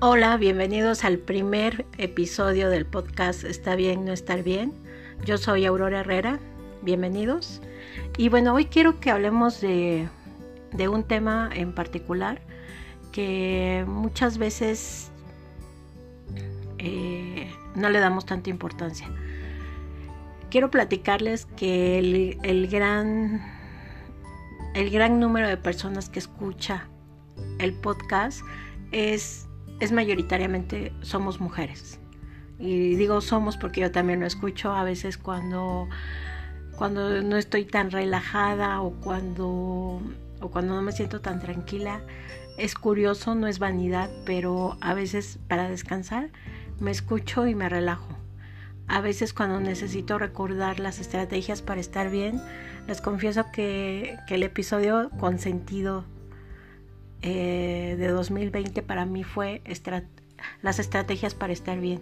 Hola, bienvenidos al primer episodio del podcast Está bien, no estar bien. Yo soy Aurora Herrera, bienvenidos. Y bueno, hoy quiero que hablemos de, un tema en particular que muchas veces eh, no le damos tanta importancia. Quiero platicarles que el, el, gran, el gran número de personas que escucha el podcast es es mayoritariamente somos mujeres. Y digo somos porque yo también lo escucho a veces cuando, cuando no estoy tan relajada o cuando, o cuando no me siento tan tranquila. Es curioso, no es vanidad, pero a veces para descansar me escucho y me relajo. A veces cuando necesito recordar las estrategias para estar bien, les confieso que, que el episodio consentido eh, de 2020 para mí fue las estrategias para estar bien.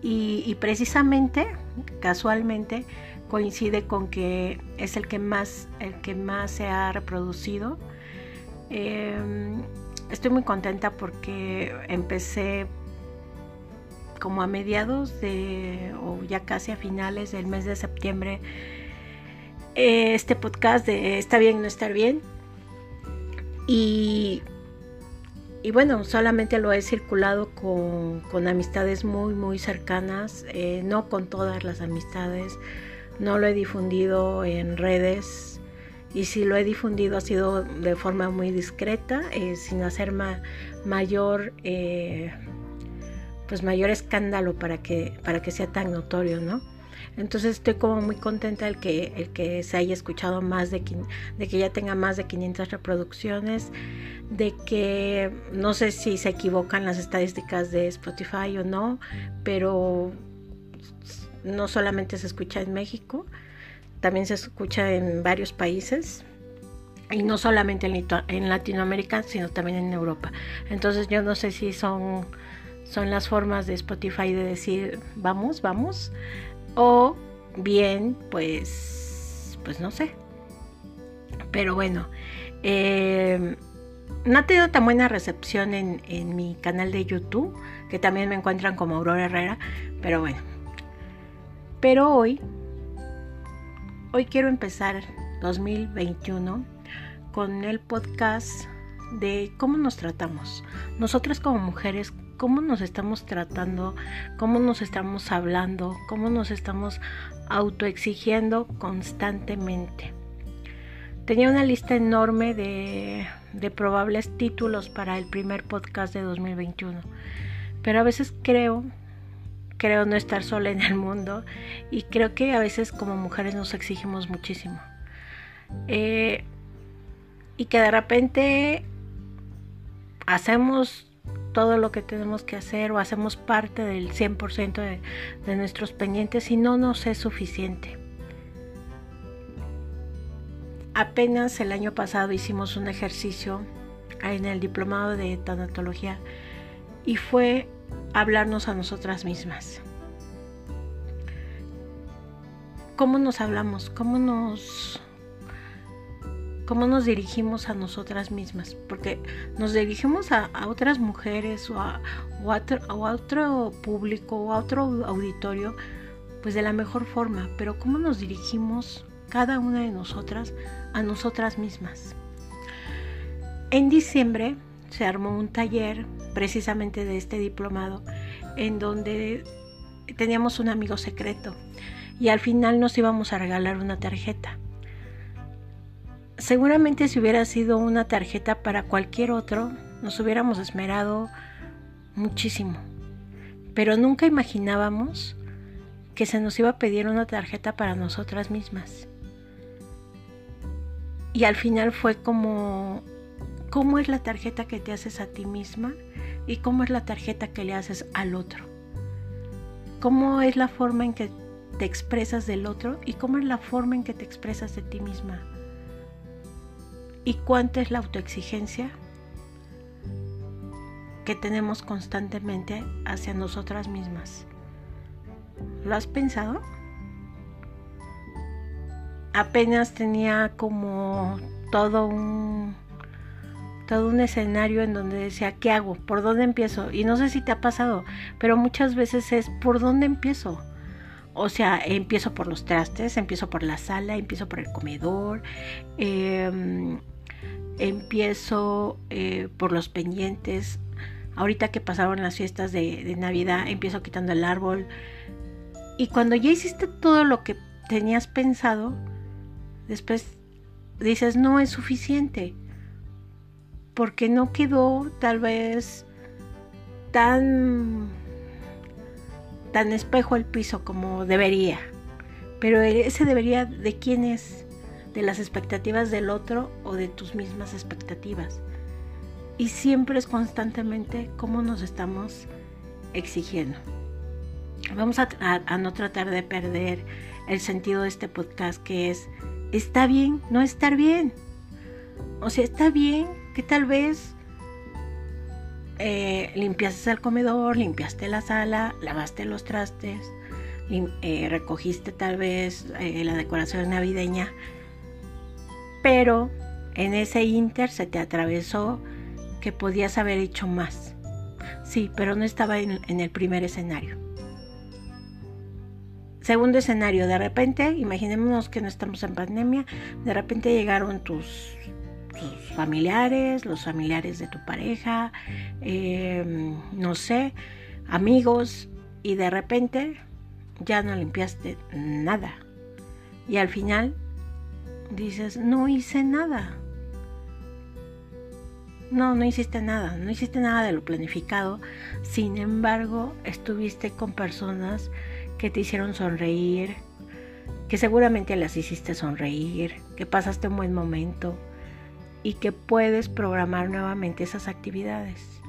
Y, precisamente, casualmente, coincide con que es el que más, el que más se ha reproducido. Em, estoy muy contenta porque empecé como a mediados de, o ya casi a finales del mes de septiembre, eh, este podcast de Está bien, no estar bien. Y, bueno, solamente lo he circulado con, amistades muy, muy cercanas, eh, no con todas las amistades, no lo he difundido en redes y si lo he difundido ha sido de forma muy discreta, eh, sin hacer mayor, eh, pues mayor escándalo para que, para que sea tan notorio, ¿no? Entonces estoy como muy contenta el que, el que se haya escuchado más de, de que ya tenga más de 500 reproducciones, de que no sé si se equivocan las estadísticas de Spotify o no, pero no solamente se escucha en México, también se escucha en varios países y no solamente en, en Latinoamérica, sino también en Europa. Entonces yo no sé si son, son las formas de Spotify de decir vamos, vamos, o bien, pues, pues no sé. Pero bueno, eh, no ha tenido tan buena recepción en, en, mi canal de YouTube, que también me encuentran como Aurora Herrera, pero bueno. Pero hoy, hoy quiero empezar 2021 con el podcast de cómo nos tratamos. Nosotras como mujeres, cómo nos estamos tratando, cómo nos estamos hablando, cómo nos estamos autoexigiendo constantemente. Tenía una lista enorme de, de probables títulos para el primer podcast de 2021, pero a veces creo creo no estar sola en el mundo y creo que a veces como mujeres nos exigimos muchísimo. Eh, y que de repente hacemos todo lo que tenemos que hacer o hacemos parte del 100% de, de nuestros pendientes y no nos es suficiente. Apenas el año pasado hicimos un ejercicio en el diplomado de tanatología y fue hablarnos a nosotras mismas. ¿Cómo nos hablamos? ¿Cómo nos cómo nos dirigimos a nosotras mismas, porque nos dirigimos a, otras mujeres o a, otro, público o a otro auditorio, pues de la mejor forma, pero cómo nos dirigimos cada una de nosotras a nosotras mismas. En diciembre se armó un taller precisamente de este diplomado en donde teníamos un amigo secreto y al final nos íbamos a regalar una tarjeta. Seguramente si hubiera sido una tarjeta para cualquier otro, nos hubiéramos esmerado muchísimo. Pero nunca imaginábamos que se nos iba a pedir una tarjeta para nosotras mismas. Y al final fue como, ¿cómo es la tarjeta que te haces a ti misma? ¿Y cómo es la tarjeta que le haces al otro? ¿Cómo es la forma en que te expresas del otro? ¿Y cómo es la forma en que te expresas de ti misma? Y cuánta es la autoexigencia que tenemos constantemente hacia nosotras mismas. ¿Lo has pensado? Apenas tenía como todo un todo un escenario en donde decía, ¿qué hago? ¿Por dónde empiezo? Y no sé si te ha pasado, pero muchas veces es, ¿por dónde empiezo? O sea, empiezo por los trastes, empiezo por la sala, empiezo por el comedor, em, empiezo eh, por los pendientes. Ahorita que pasaron las fiestas de, de Navidad, empiezo quitando el árbol. Y cuando ya hiciste todo lo que tenías pensado, después dices, no es suficiente porque no quedó tal vez tan tan espejo el piso como debería. Pero ese debería de quién es, de las expectativas del otro o de tus mismas expectativas. Y siempre es constantemente cómo nos estamos exigiendo. Vamos a, no tratar de perder el sentido de este podcast que es, está bien no estar bien. O sea, está bien que tal vez eh, limpiaste el comedor, limpiaste la sala, lavaste los trastes, eh, recogiste tal vez eh, la decoración navideña, pero en ese inter se te atravesó que podías haber hecho más. Sí, pero no estaba en, el primer escenario. Segundo escenario, de repente, imaginémonos que no estamos en pandemia, de repente llegaron tus tus familiares, los familiares de tu pareja, em, no sé, amigos, y de repente ya no limpiaste nada. Y al final dices, no hice nada. No, no hiciste nada, no hiciste nada de lo planificado. Sin embargo, estuviste con personas que te hicieron sonreír, que seguramente las hiciste sonreír, que pasaste un buen momento, y que puedes programar nuevamente esas actividades.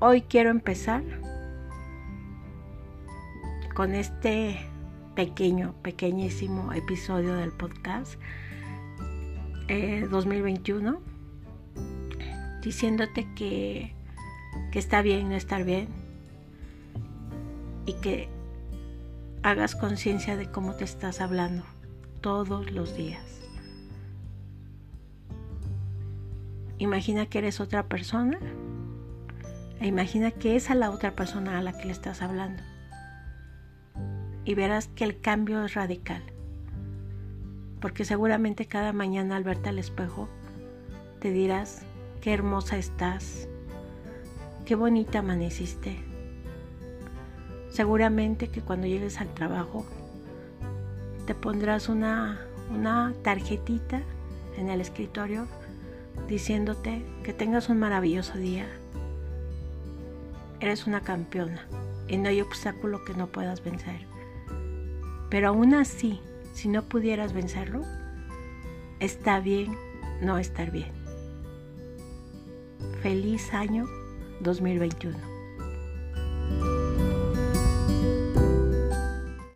Hoy quiero empezar con este pequeño, pequeñísimo episodio del podcast 2021 eh, diciéndote que, que está bien no estar bien y que hagas conciencia de cómo te estás hablando todos los días. Imagina que eres otra persona e imagina que es a la otra persona a la que le estás hablando. Y verás que el cambio es radical. Porque seguramente cada mañana al verte al espejo te dirás qué hermosa estás, qué bonita amaneciste. Seguramente que cuando llegues al trabajo te pondrás una, una tarjetita en el escritorio diciéndote que tengas un maravilloso día. Eres una campeona y no hay obstáculo que no puedas vencer. Pero aún así, si no pudieras vencerlo, está bien no estar bien. Feliz año 2021.